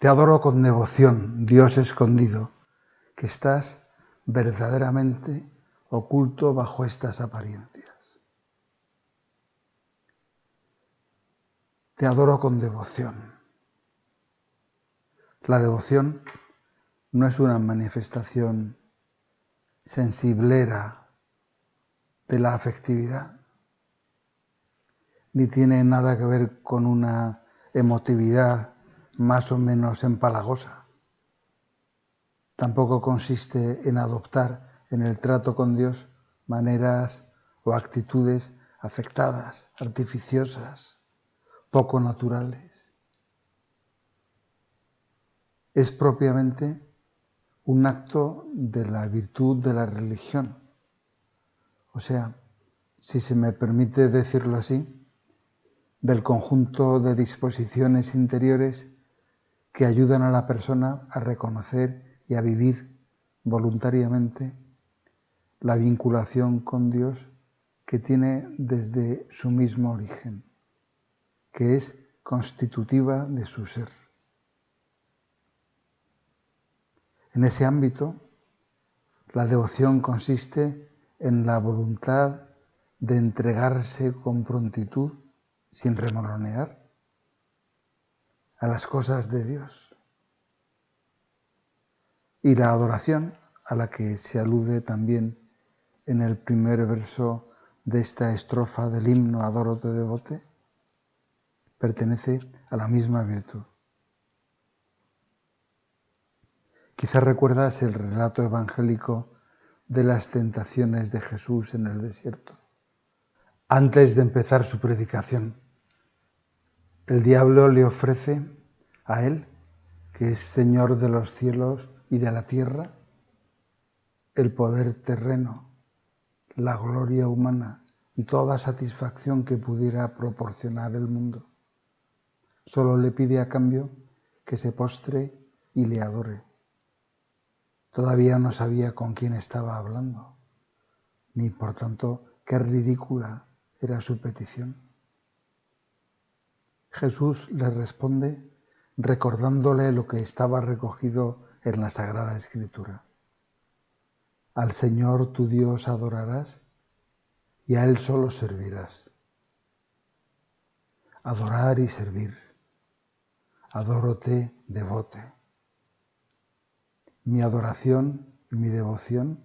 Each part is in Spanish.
Te adoro con devoción, Dios escondido, que estás verdaderamente oculto bajo estas apariencias. Te adoro con devoción. La devoción no es una manifestación sensiblera de la afectividad, ni tiene nada que ver con una emotividad más o menos empalagosa. Tampoco consiste en adoptar en el trato con Dios maneras o actitudes afectadas, artificiosas, poco naturales. Es propiamente un acto de la virtud de la religión. O sea, si se me permite decirlo así, del conjunto de disposiciones interiores que ayudan a la persona a reconocer y a vivir voluntariamente la vinculación con Dios que tiene desde su mismo origen, que es constitutiva de su ser. En ese ámbito, la devoción consiste en la voluntad de entregarse con prontitud sin remolonear a las cosas de Dios. Y la adoración a la que se alude también en el primer verso de esta estrofa del himno Adoro te devote, pertenece a la misma virtud. Quizás recuerdas el relato evangélico de las tentaciones de Jesús en el desierto antes de empezar su predicación. El diablo le ofrece a él, que es Señor de los cielos y de la tierra, el poder terreno, la gloria humana y toda satisfacción que pudiera proporcionar el mundo. Solo le pide a cambio que se postre y le adore. Todavía no sabía con quién estaba hablando, ni por tanto qué ridícula era su petición. Jesús le responde recordándole lo que estaba recogido en la Sagrada Escritura. Al Señor tu Dios adorarás y a Él solo servirás. Adorar y servir. Adórote, devote. Mi adoración y mi devoción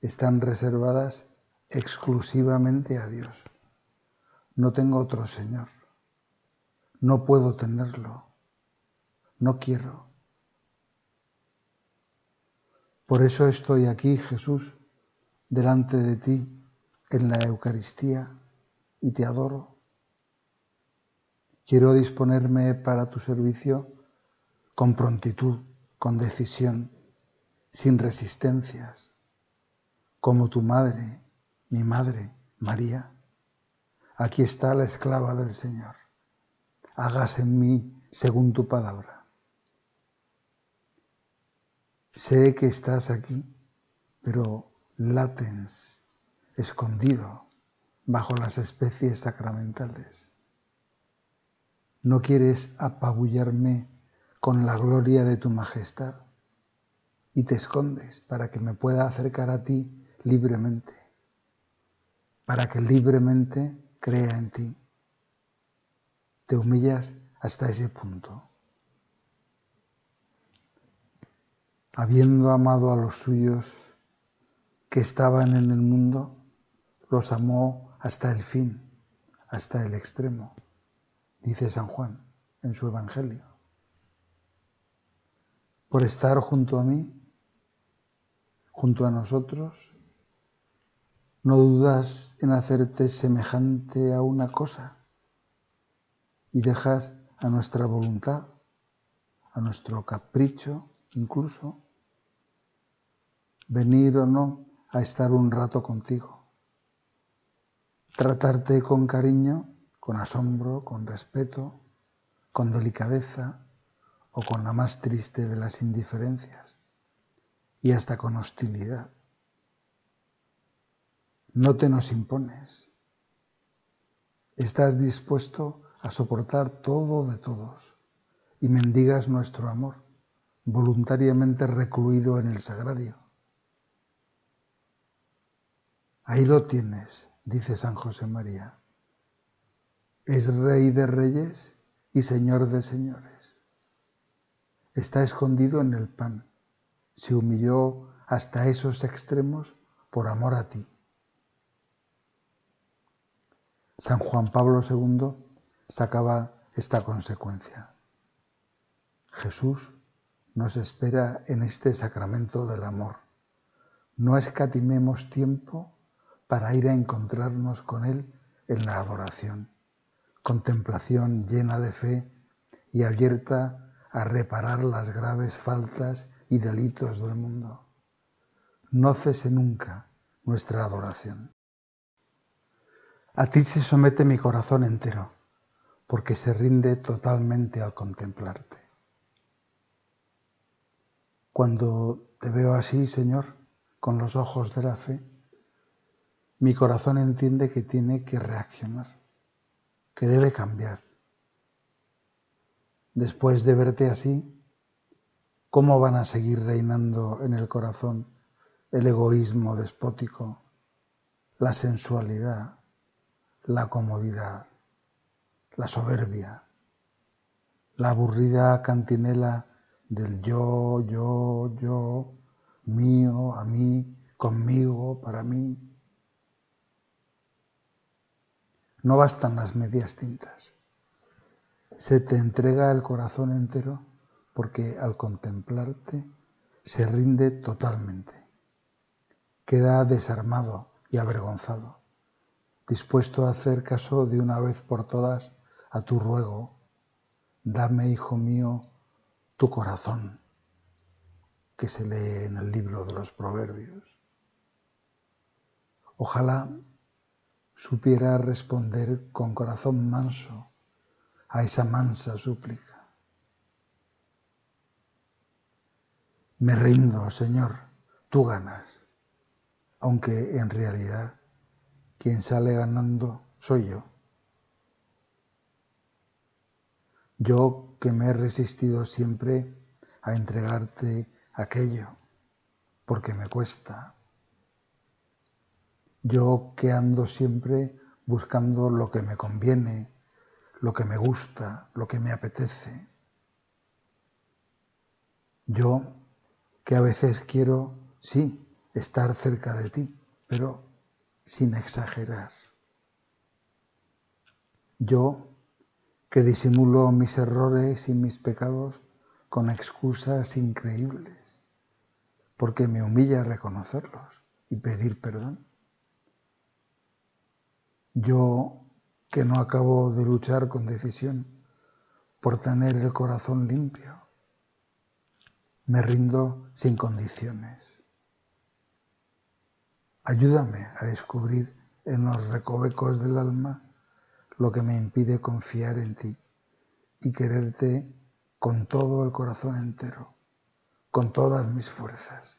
están reservadas exclusivamente a Dios. No tengo otro Señor. No puedo tenerlo. No quiero. Por eso estoy aquí, Jesús, delante de ti en la Eucaristía y te adoro. Quiero disponerme para tu servicio con prontitud, con decisión, sin resistencias, como tu madre mi madre, María, aquí está la esclava del Señor. Hágase en mí según tu palabra. Sé que estás aquí, pero latens, escondido bajo las especies sacramentales. No quieres apabullarme con la gloria de tu majestad y te escondes para que me pueda acercar a ti libremente para que libremente crea en ti. Te humillas hasta ese punto. Habiendo amado a los suyos que estaban en el mundo, los amó hasta el fin, hasta el extremo, dice San Juan en su Evangelio. Por estar junto a mí, junto a nosotros, no dudas en hacerte semejante a una cosa y dejas a nuestra voluntad, a nuestro capricho incluso, venir o no a estar un rato contigo, tratarte con cariño, con asombro, con respeto, con delicadeza o con la más triste de las indiferencias y hasta con hostilidad no te nos impones. Estás dispuesto a soportar todo de todos y mendigas nuestro amor, voluntariamente recluido en el sagrario. Ahí lo tienes, dice San José María. Es rey de reyes y señor de señores. Está escondido en el pan. Se humilló hasta esos extremos por amor a ti. San Juan Pablo II sacaba esta consecuencia. Jesús nos espera en este sacramento del amor. No escatimemos tiempo para ir a encontrarnos con Él en la adoración, contemplación llena de fe y abierta a reparar las graves faltas y delitos del mundo. No cese nunca nuestra adoración. A ti se somete mi corazón entero, porque se rinde totalmente al contemplarte. Cuando te veo así, Señor, con los ojos de la fe, mi corazón entiende que tiene que reaccionar, que debe cambiar. Después de verte así, ¿cómo van a seguir reinando en el corazón el egoísmo despótico, la sensualidad, la comodidad, la soberbia, la aburrida cantinela del yo, yo, yo, mío, a mí, conmigo, para mí. No bastan las medias tintas. Se te entrega el corazón entero porque al contemplarte se rinde totalmente. Queda desarmado y avergonzado dispuesto a hacer caso de una vez por todas a tu ruego. Dame, hijo mío, tu corazón, que se lee en el libro de los Proverbios. Ojalá supiera responder con corazón manso a esa mansa súplica. Me rindo, Señor, tú ganas, aunque en realidad quien sale ganando soy yo. Yo que me he resistido siempre a entregarte aquello, porque me cuesta. Yo que ando siempre buscando lo que me conviene, lo que me gusta, lo que me apetece. Yo que a veces quiero, sí, estar cerca de ti, pero sin exagerar. Yo, que disimulo mis errores y mis pecados con excusas increíbles, porque me humilla reconocerlos y pedir perdón. Yo, que no acabo de luchar con decisión por tener el corazón limpio, me rindo sin condiciones. Ayúdame a descubrir en los recovecos del alma lo que me impide confiar en ti y quererte con todo el corazón entero, con todas mis fuerzas.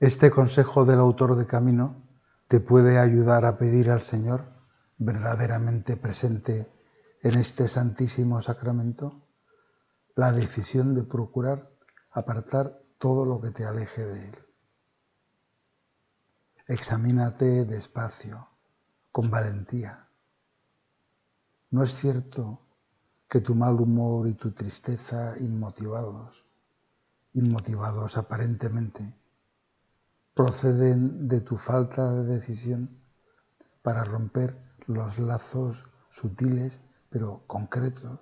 Este consejo del autor de Camino te puede ayudar a pedir al Señor, verdaderamente presente en este santísimo sacramento, la decisión de procurar apartar todo lo que te aleje de Él. Examínate despacio, con valentía. No es cierto que tu mal humor y tu tristeza inmotivados, inmotivados aparentemente, proceden de tu falta de decisión para romper los lazos sutiles pero concretos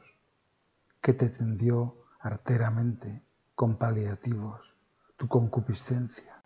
que te tendió arteramente con paliativos tu concupiscencia.